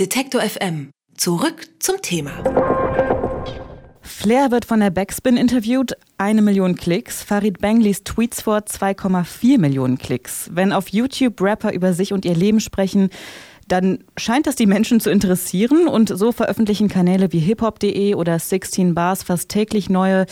Detektor FM. Zurück zum Thema. Flair wird von der Backspin interviewt, eine Million Klicks. Farid Bang liest Tweets vor, 2,4 Millionen Klicks. Wenn auf YouTube Rapper über sich und ihr Leben sprechen, dann scheint das die Menschen zu interessieren und so veröffentlichen Kanäle wie hiphop.de oder 16 Bars fast täglich neue,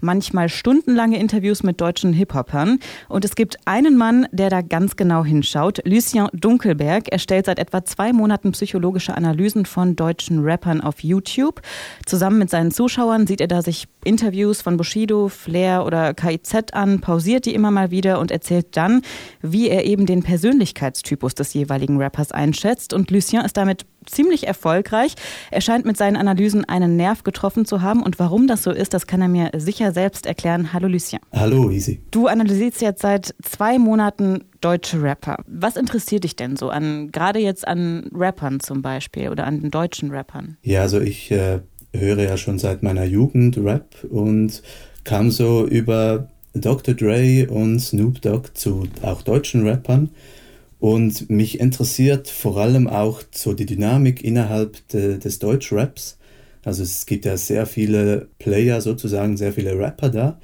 manchmal stundenlange Interviews mit deutschen Hip-Hopern. Und es gibt einen Mann, der da ganz genau hinschaut, Lucien Dunkelberg. Er stellt seit etwa zwei Monaten psychologische Analysen von deutschen Rappern auf YouTube. Zusammen mit seinen Zuschauern sieht er da sich Interviews von Bushido, Flair oder KIZ an, pausiert die immer mal wieder und erzählt dann, wie er eben den Persönlichkeitstypus des jeweiligen Rappers einschätzt umgesetzt und Lucien ist damit ziemlich erfolgreich. Er scheint mit seinen Analysen einen Nerv getroffen zu haben und warum das so ist, das kann er mir sicher selbst erklären. Hallo Lucien. Hallo Easy. Du analysierst jetzt seit zwei Monaten deutsche Rapper. Was interessiert dich denn so an, gerade jetzt an Rappern zum Beispiel oder an den deutschen Rappern? Ja, also ich äh, höre ja schon seit meiner Jugend Rap und kam so über Dr. Dre und Snoop Dogg zu auch deutschen Rappern. Und mich interessiert vor allem auch so die Dynamik innerhalb de, des Deutschraps. Also es gibt ja sehr viele Player sozusagen, sehr viele Rapper da.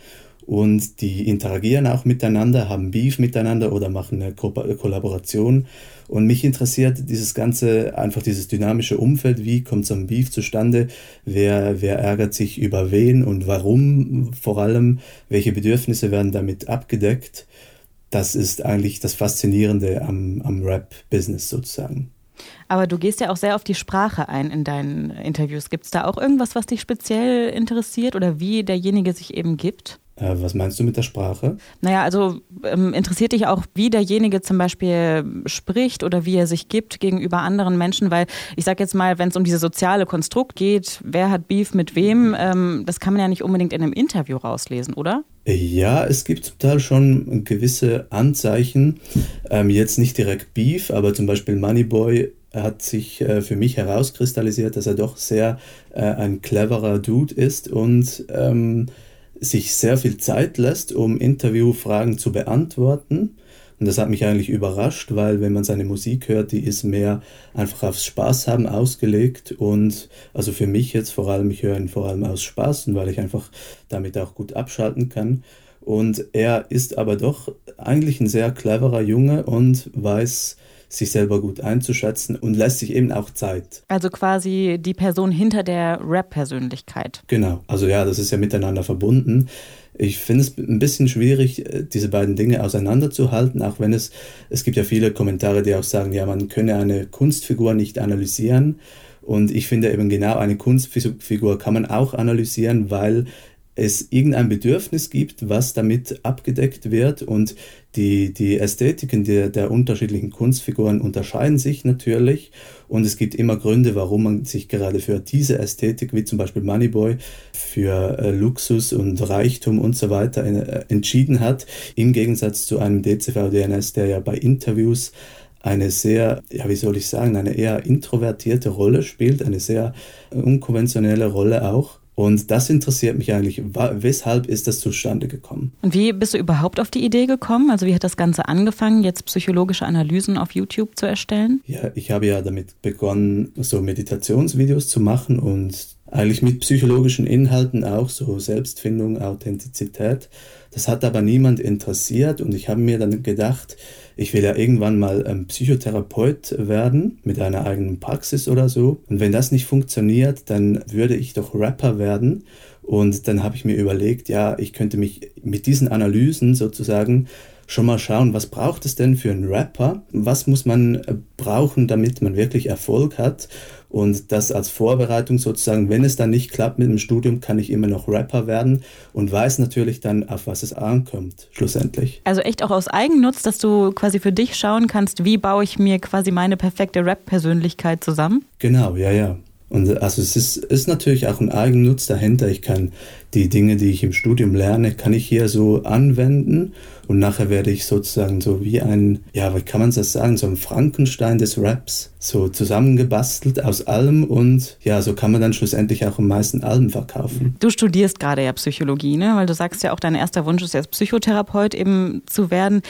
Und die interagieren auch miteinander, haben Beef miteinander oder machen eine Ko Kollaboration. Und mich interessiert dieses ganze, einfach dieses dynamische Umfeld, wie kommt so ein Beef zustande, wer, wer ärgert sich über wen und warum vor allem, welche Bedürfnisse werden damit abgedeckt das ist eigentlich das Faszinierende am, am Rap-Business sozusagen. Aber du gehst ja auch sehr auf die Sprache ein in deinen Interviews. Gibt es da auch irgendwas, was dich speziell interessiert oder wie derjenige sich eben gibt? Äh, was meinst du mit der Sprache? Naja, also ähm, interessiert dich auch, wie derjenige zum Beispiel spricht oder wie er sich gibt gegenüber anderen Menschen, weil ich sage jetzt mal, wenn es um dieses soziale Konstrukt geht, wer hat Beef mit wem, ähm, das kann man ja nicht unbedingt in einem Interview rauslesen, oder? Ja, es gibt zum Teil schon gewisse Anzeichen. Ähm, jetzt nicht direkt Beef, aber zum Beispiel Moneyboy hat sich äh, für mich herauskristallisiert, dass er doch sehr äh, ein cleverer Dude ist und ähm, sich sehr viel Zeit lässt, um Interviewfragen zu beantworten. Und das hat mich eigentlich überrascht, weil wenn man seine Musik hört, die ist mehr einfach aufs Spaß haben ausgelegt. Und also für mich jetzt vor allem, ich höre ihn vor allem aus Spaß und weil ich einfach damit auch gut abschalten kann. Und er ist aber doch eigentlich ein sehr cleverer Junge und weiß, sich selber gut einzuschätzen und lässt sich eben auch Zeit. Also quasi die Person hinter der Rap-Persönlichkeit. Genau, also ja, das ist ja miteinander verbunden. Ich finde es ein bisschen schwierig, äh, diese beiden Dinge auseinanderzuhalten, auch wenn es, es gibt ja viele Kommentare, die auch sagen, ja, man könne eine Kunstfigur nicht analysieren. Und ich finde eben genau eine Kunstfigur kann man auch analysieren, weil es irgendein Bedürfnis gibt, was damit abgedeckt wird. Und die, die Ästhetiken der, der unterschiedlichen Kunstfiguren unterscheiden sich natürlich. Und es gibt immer Gründe, warum man sich gerade für diese Ästhetik, wie zum Beispiel Moneyboy, für äh, Luxus und Reichtum und so weiter äh, entschieden hat, im Gegensatz zu einem DCV-DNS, der ja bei Interviews eine sehr, ja, wie soll ich sagen, eine eher introvertierte Rolle spielt, eine sehr unkonventionelle Rolle auch. Und das interessiert mich eigentlich. Weshalb ist das zustande gekommen? Und wie bist du überhaupt auf die Idee gekommen? Also wie hat das Ganze angefangen, jetzt psychologische Analysen auf YouTube zu erstellen? Ja, ich habe ja damit begonnen, so Meditationsvideos zu machen und eigentlich mit psychologischen Inhalten auch, so Selbstfindung, Authentizität. Das hat aber niemand interessiert und ich habe mir dann gedacht, ich will ja irgendwann mal ähm, Psychotherapeut werden mit einer eigenen Praxis oder so. Und wenn das nicht funktioniert, dann würde ich doch Rapper werden. Und dann habe ich mir überlegt, ja, ich könnte mich mit diesen Analysen sozusagen schon mal schauen, was braucht es denn für einen Rapper? Was muss man äh, brauchen, damit man wirklich Erfolg hat? Und das als Vorbereitung sozusagen, wenn es dann nicht klappt mit dem Studium, kann ich immer noch Rapper werden und weiß natürlich dann, auf was es ankommt, schlussendlich. Also echt auch aus Eigennutz, dass du quasi für dich schauen kannst, wie baue ich mir quasi meine perfekte Rap-Persönlichkeit zusammen? Genau, ja, ja. Und also es ist, ist natürlich auch ein Eigennutz dahinter. Ich kann die Dinge, die ich im Studium lerne, kann ich hier so anwenden und nachher werde ich sozusagen so wie ein, ja, wie kann man das sagen, so ein Frankenstein des Raps, so zusammengebastelt aus allem und ja, so kann man dann schlussendlich auch am meisten Alben verkaufen. Du studierst gerade ja Psychologie, ne? Weil du sagst ja auch, dein erster Wunsch ist jetzt Psychotherapeut eben zu werden.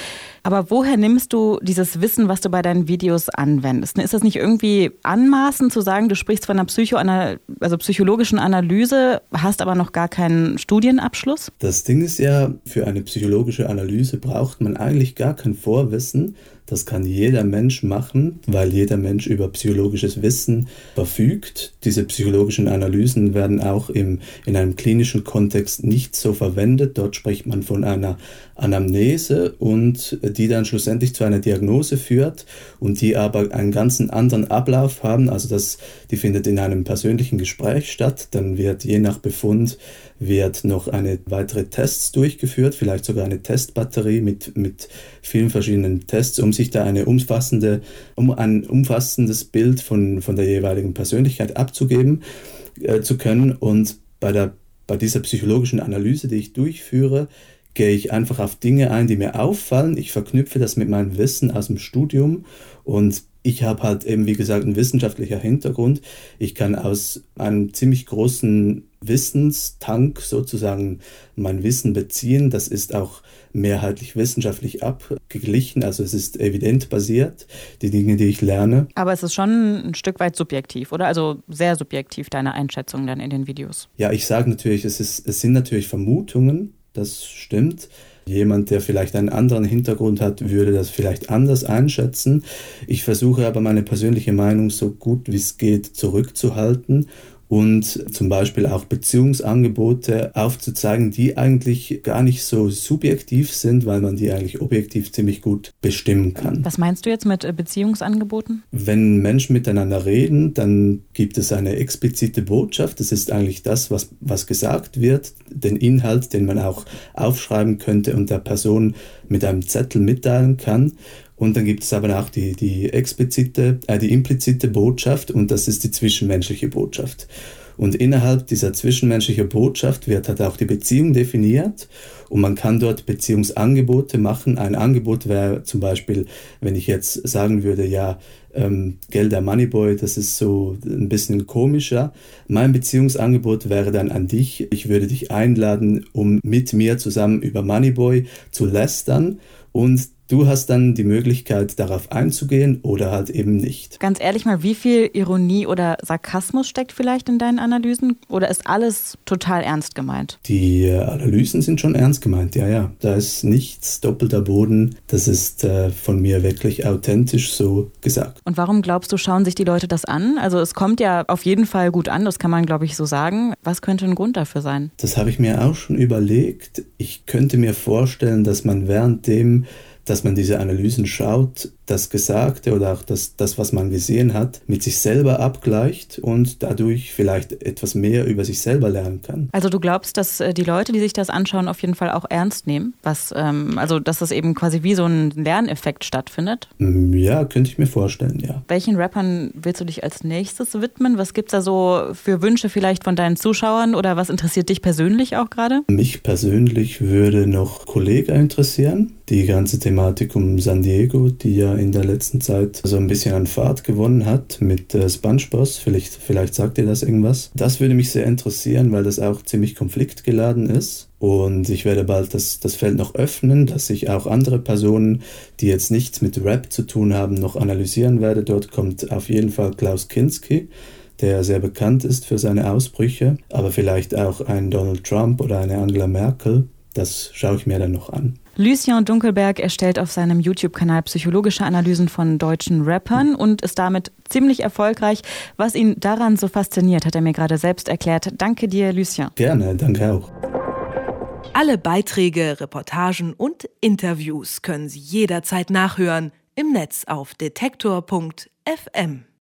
Aber woher nimmst du dieses Wissen, was du bei deinen Videos anwendest? Ist das nicht irgendwie anmaßend zu sagen, du sprichst von einer Psychoanal also psychologischen Analyse, hast aber noch gar keinen Studienabschluss? Das Ding ist ja, für eine psychologische Analyse braucht man eigentlich gar kein Vorwissen, das kann jeder Mensch machen, weil jeder Mensch über psychologisches Wissen verfügt. Diese psychologischen Analysen werden auch im, in einem klinischen Kontext nicht so verwendet. Dort spricht man von einer Anamnese und die dann schlussendlich zu einer Diagnose führt und die aber einen ganzen anderen Ablauf haben. Also das, die findet in einem persönlichen Gespräch statt. Dann wird je nach Befund wird noch eine weitere Tests durchgeführt, vielleicht sogar eine Testbatterie mit, mit vielen verschiedenen Tests, um sich da eine umfassende, um ein umfassendes Bild von, von der jeweiligen Persönlichkeit abzugeben äh, zu können. Und bei, der, bei dieser psychologischen Analyse, die ich durchführe, gehe ich einfach auf Dinge ein, die mir auffallen. Ich verknüpfe das mit meinem Wissen aus dem Studium und ich habe halt eben, wie gesagt, einen wissenschaftlichen Hintergrund. Ich kann aus einem ziemlich großen Wissenstank sozusagen mein Wissen beziehen. Das ist auch mehrheitlich wissenschaftlich abgeglichen, also es ist evident basiert, die Dinge, die ich lerne. Aber es ist schon ein Stück weit subjektiv, oder? Also sehr subjektiv deine Einschätzung dann in den Videos. Ja, ich sage natürlich, es, ist, es sind natürlich Vermutungen, das stimmt. Jemand, der vielleicht einen anderen Hintergrund hat, würde das vielleicht anders einschätzen. Ich versuche aber meine persönliche Meinung so gut wie es geht zurückzuhalten und zum Beispiel auch Beziehungsangebote aufzuzeigen, die eigentlich gar nicht so subjektiv sind, weil man die eigentlich objektiv ziemlich gut bestimmen kann. Was meinst du jetzt mit äh, Beziehungsangeboten? Wenn Menschen miteinander reden, dann gibt es eine explizite Botschaft. Das ist eigentlich das, was, was gesagt wird, den Inhalt, den man auch aufschreiben könnte und der Person mit einem Zettel mitteilen kann. Und dann gibt es aber auch die, die explizite, äh, die implizite Botschaft und das ist die zwischenmenschliche Botschaft. Und innerhalb dieser zwischenmenschlichen Botschaft wird halt auch die Beziehung definiert und man kann dort Beziehungsangebote machen. Ein Angebot wäre zum Beispiel, wenn ich jetzt sagen würde, ja, ähm, Gelder Moneyboy, das ist so ein bisschen komischer. Mein Beziehungsangebot wäre dann an dich. Ich würde dich einladen, um mit mir zusammen über Moneyboy zu lästern und Du hast dann die Möglichkeit, darauf einzugehen oder halt eben nicht. Ganz ehrlich mal, wie viel Ironie oder Sarkasmus steckt vielleicht in deinen Analysen? Oder ist alles total ernst gemeint? Die äh, Analysen sind schon ernst gemeint, ja, ja. Da ist nichts doppelter Boden. Das ist äh, von mir wirklich authentisch so gesagt. Und warum glaubst du, schauen sich die Leute das an? Also es kommt ja auf jeden Fall gut an, das kann man, glaube ich, so sagen. Was könnte ein Grund dafür sein? Das habe ich mir auch schon überlegt. Ich könnte mir vorstellen, dass man während dem dass man diese Analysen schaut, das Gesagte oder auch das, das, was man gesehen hat, mit sich selber abgleicht und dadurch vielleicht etwas mehr über sich selber lernen kann. Also du glaubst, dass äh, die Leute, die sich das anschauen, auf jeden Fall auch ernst nehmen, was, ähm, also dass das eben quasi wie so ein Lerneffekt stattfindet? Mm, ja, könnte ich mir vorstellen, ja. Welchen Rappern willst du dich als nächstes widmen? Was gibt es da so für Wünsche vielleicht von deinen Zuschauern oder was interessiert dich persönlich auch gerade? Mich persönlich würde noch Kollega interessieren. Die ganze Thematik um San Diego, die in der letzten Zeit so ein bisschen an Fahrt gewonnen hat mit äh, SpongeBob. Vielleicht, vielleicht sagt ihr das irgendwas. Das würde mich sehr interessieren, weil das auch ziemlich konfliktgeladen ist. Und ich werde bald das, das Feld noch öffnen, dass ich auch andere Personen, die jetzt nichts mit Rap zu tun haben, noch analysieren werde. Dort kommt auf jeden Fall Klaus Kinski der sehr bekannt ist für seine Ausbrüche, aber vielleicht auch ein Donald Trump oder eine Angela Merkel. Das schaue ich mir dann noch an. Lucien Dunkelberg erstellt auf seinem YouTube-Kanal psychologische Analysen von deutschen Rappern und ist damit ziemlich erfolgreich. Was ihn daran so fasziniert, hat er mir gerade selbst erklärt. Danke dir, Lucien. Gerne, danke auch. Alle Beiträge, Reportagen und Interviews können Sie jederzeit nachhören im Netz auf detektor.fm.